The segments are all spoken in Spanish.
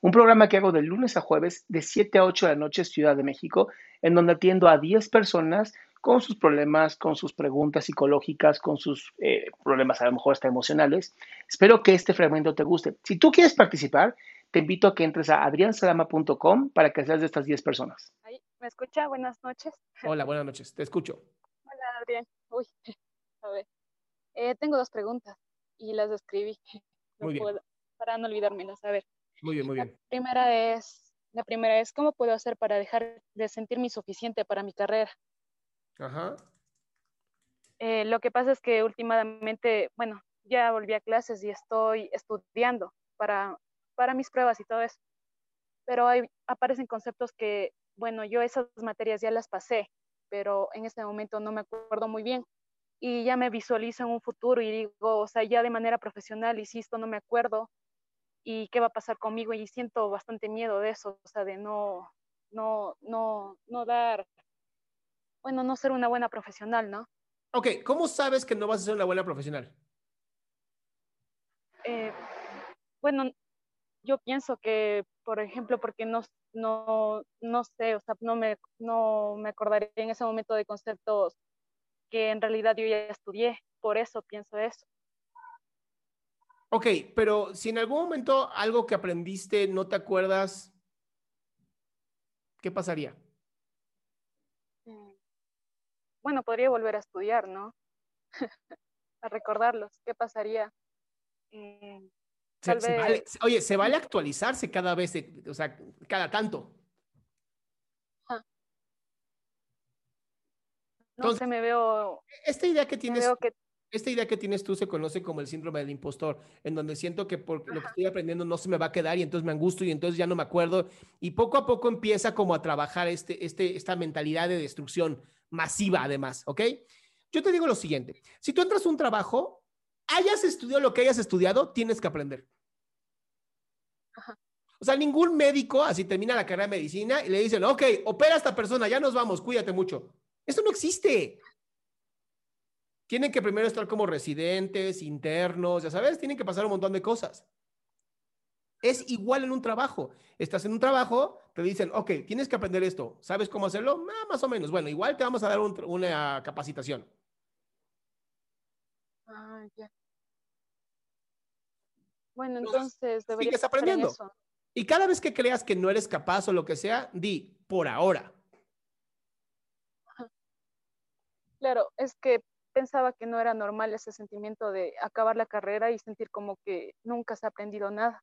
un programa que hago de lunes a jueves de 7 a 8 de la noche Ciudad de México, en donde atiendo a 10 personas con sus problemas, con sus preguntas psicológicas, con sus eh, problemas a lo mejor hasta emocionales. Espero que este fragmento te guste. Si tú quieres participar, te invito a que entres a adriansalama.com para que seas de estas 10 personas. ¿Me escucha? Buenas noches. Hola, buenas noches. Te escucho. Hola, Adrián. Uy, a ver. Eh, tengo dos preguntas y las escribí. Muy bien. puedo- para no olvidármelas. A ver. Muy bien, muy La bien. primera es, la primera es, ¿cómo puedo hacer para dejar de sentirme insuficiente para mi carrera? Ajá. Eh, lo que pasa es que últimamente, bueno, ya volví a clases y estoy estudiando para, para mis pruebas y todo eso. Pero hay, aparecen conceptos que, bueno, yo esas materias ya las pasé, pero en este momento no me acuerdo muy bien. Y ya me visualizo en un futuro y digo, o sea, ya de manera profesional, y si esto no me acuerdo, ¿y qué va a pasar conmigo? Y siento bastante miedo de eso, o sea, de no, no, no, no dar, bueno, no ser una buena profesional, ¿no? Ok, ¿cómo sabes que no vas a ser una buena profesional? eh, bueno, yo pienso que, por ejemplo, porque no, no, no sé, o sea, no me, no me acordaré en ese momento de conceptos que en realidad yo ya estudié, por eso pienso eso. Ok, pero si en algún momento algo que aprendiste no te acuerdas, ¿qué pasaría? Mm. Bueno, podría volver a estudiar, ¿no? a recordarlos. ¿Qué pasaría? Mm, Se- Tal se vez- vale- se- oye, se vale actualizarse cada vez, o sea, cada tanto. no Entonces- sé, me veo, Esta idea que me tienes, veo que esta idea que tienes tú se conoce como el síndrome del impostor, en donde siento que por lo que estoy aprendiendo no se me va a quedar y entonces me angustio y entonces ya no me acuerdo y poco a poco empieza como a trabajar este, este, esta mentalidad de destrucción masiva además, ¿ok? Yo te digo lo siguiente, si tú entras a un trabajo, hayas estudiado lo que hayas estudiado, tienes que aprender. O sea, ningún médico así termina la carrera de medicina y le dicen, ok, opera a esta persona, ya nos vamos, cuídate mucho. Eso no existe. Tienen que primero estar como residentes, internos, ya sabes, tienen que pasar un montón de cosas. Es igual en un trabajo. Estás en un trabajo, te dicen, ok, tienes que aprender esto. ¿Sabes cómo hacerlo? Ah, más o menos. Bueno, igual te vamos a dar un- una capacitación. Ah, ya. Bueno, Entonces, entonces sigues aprendiendo. eso. Y cada vez que creas que no eres capaz o lo que sea, di, por ahora. Claro, es que pensaba que no era normal ese sentimiento de acabar la carrera y sentir como que nunca se ha aprendido nada.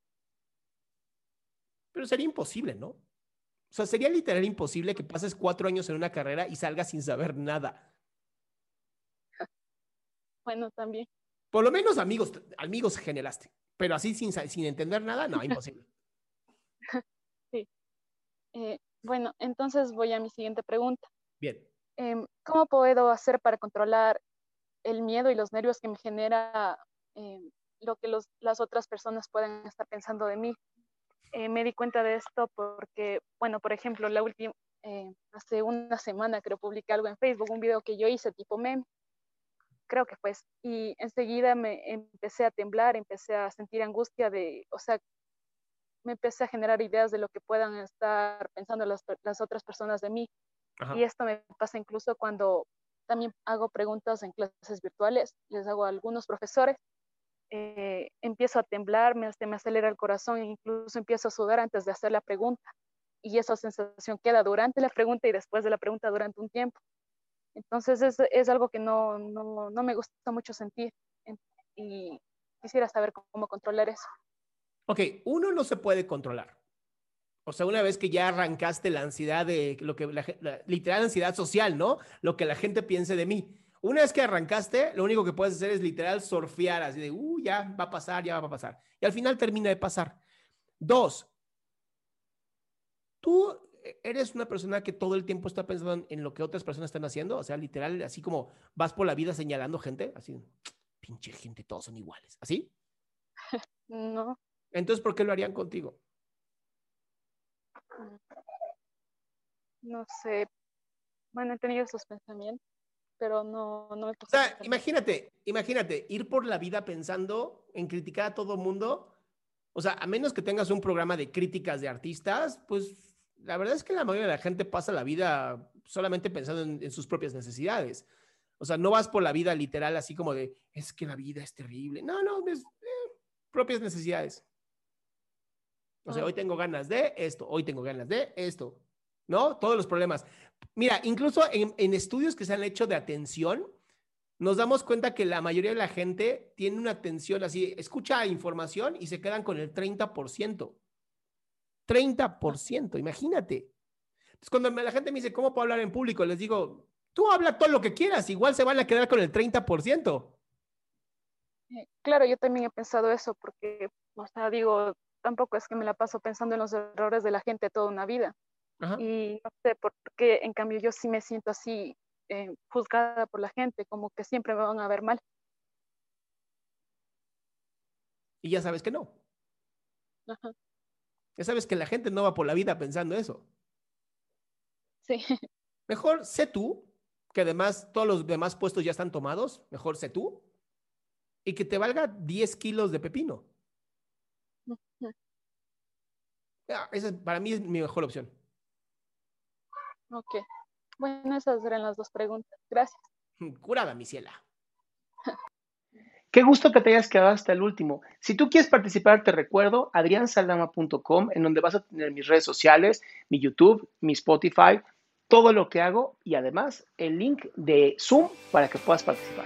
Pero sería imposible, ¿no? O sea, sería literal imposible que pases cuatro años en una carrera y salgas sin saber nada. Bueno, también. Por lo menos amigos, amigos generaste. Pero así sin, sin entender nada, no, imposible. Eh, bueno, entonces voy a mi siguiente pregunta. Bien. Em, ¿Cómo puedo hacer para controlar el miedo y los nervios que me genera em, lo que los- las otras personas pueden estar pensando de mí? eh, me di cuenta de esto porque, bueno, por ejemplo, la última, eh, hace una semana creo publiqué algo en Facebook, un video que yo hice tipo meme, creo que fue, y enseguida me empecé a temblar, empecé a sentir angustia de, o sea, me empecé a generar ideas de lo que puedan estar pensando las, las otras personas de mí. Y esto me pasa incluso cuando también hago preguntas en clases virtuales, les hago a algunos profesores eh, empiezo a temblar, me, me acelera el corazón e incluso empiezo a sudar antes de hacer la pregunta. Y esa sensación queda durante la pregunta y después de la pregunta durante un tiempo. Entonces es, es algo que no, no, no, me gusta mucho sentir y quisiera saber cómo controlar eso. Ok, uno no se puede controlar. O sea, una vez que ya arrancaste la ansiedad de lo que la, la literal ansiedad social, ¿no? Lo que la gente piense de mí. Una vez que arrancaste, lo único que puedes hacer es literal surfear, así de, uh, ya va a pasar, ya va a pasar. Y al final termina de pasar. Dos, tú eres una persona que todo el tiempo está pensando en lo que otras personas están haciendo, o sea, literal, así como vas por la vida señalando gente, así, pinche gente, todos son iguales, ¿así? No. Entonces, ¿por qué lo harían contigo? No sé. Bueno, he tenido esos pensamientos pero no, no me O sea, imagínate, imagínate, ir por la vida pensando en criticar a todo mundo. O sea, a menos que tengas un programa de críticas de artistas, pues la verdad es que la mayoría de la gente pasa la vida solamente pensando en, sus propias necesidades. O sea, no vas por la vida literal así como de, es que la vida es terrible. No, no, es eh, propias necesidades. O sea, hoy tengo ganas de esto, hoy tengo ganas de esto, ¿no? Todos los problemas. Mira, incluso en, estudios que se han hecho de atención, nos damos cuenta que la mayoría de la gente tiene una atención así, escucha información y se quedan con el 30%. 30%, imagínate. Entonces, cuando la gente me dice, ¿cómo puedo hablar en público? Les digo, tú habla todo lo que quieras, igual se van a quedar con el 30%. Eh, claro, yo también he pensado eso, porque, o sea, digo, tampoco es que me la paso pensando en los errores de la gente toda una vida. Y no sé por qué, en cambio, yo sí me siento así eh, juzgada por la gente, como que siempre me van a ver mal. Y ya sabes que no. Ya sabes que la gente no va por la vida pensando eso. Sí. Mejor sé tú, que además todos los demás puestos ya están tomados, mejor sé tú, y que te valga 10 kilos de pepino. Esa para mí es mi mejor opción. Ok. Bueno, esas eran las dos preguntas. Gracias. Curada, mi ciela. Qué gusto que te hayas quedado hasta el último. Si tú quieres participar, te recuerdo adriansaldama.com, en donde vas a tener mis redes sociales, mi YouTube, mi Spotify, todo lo que hago y además el link de Zoom para que puedas participar.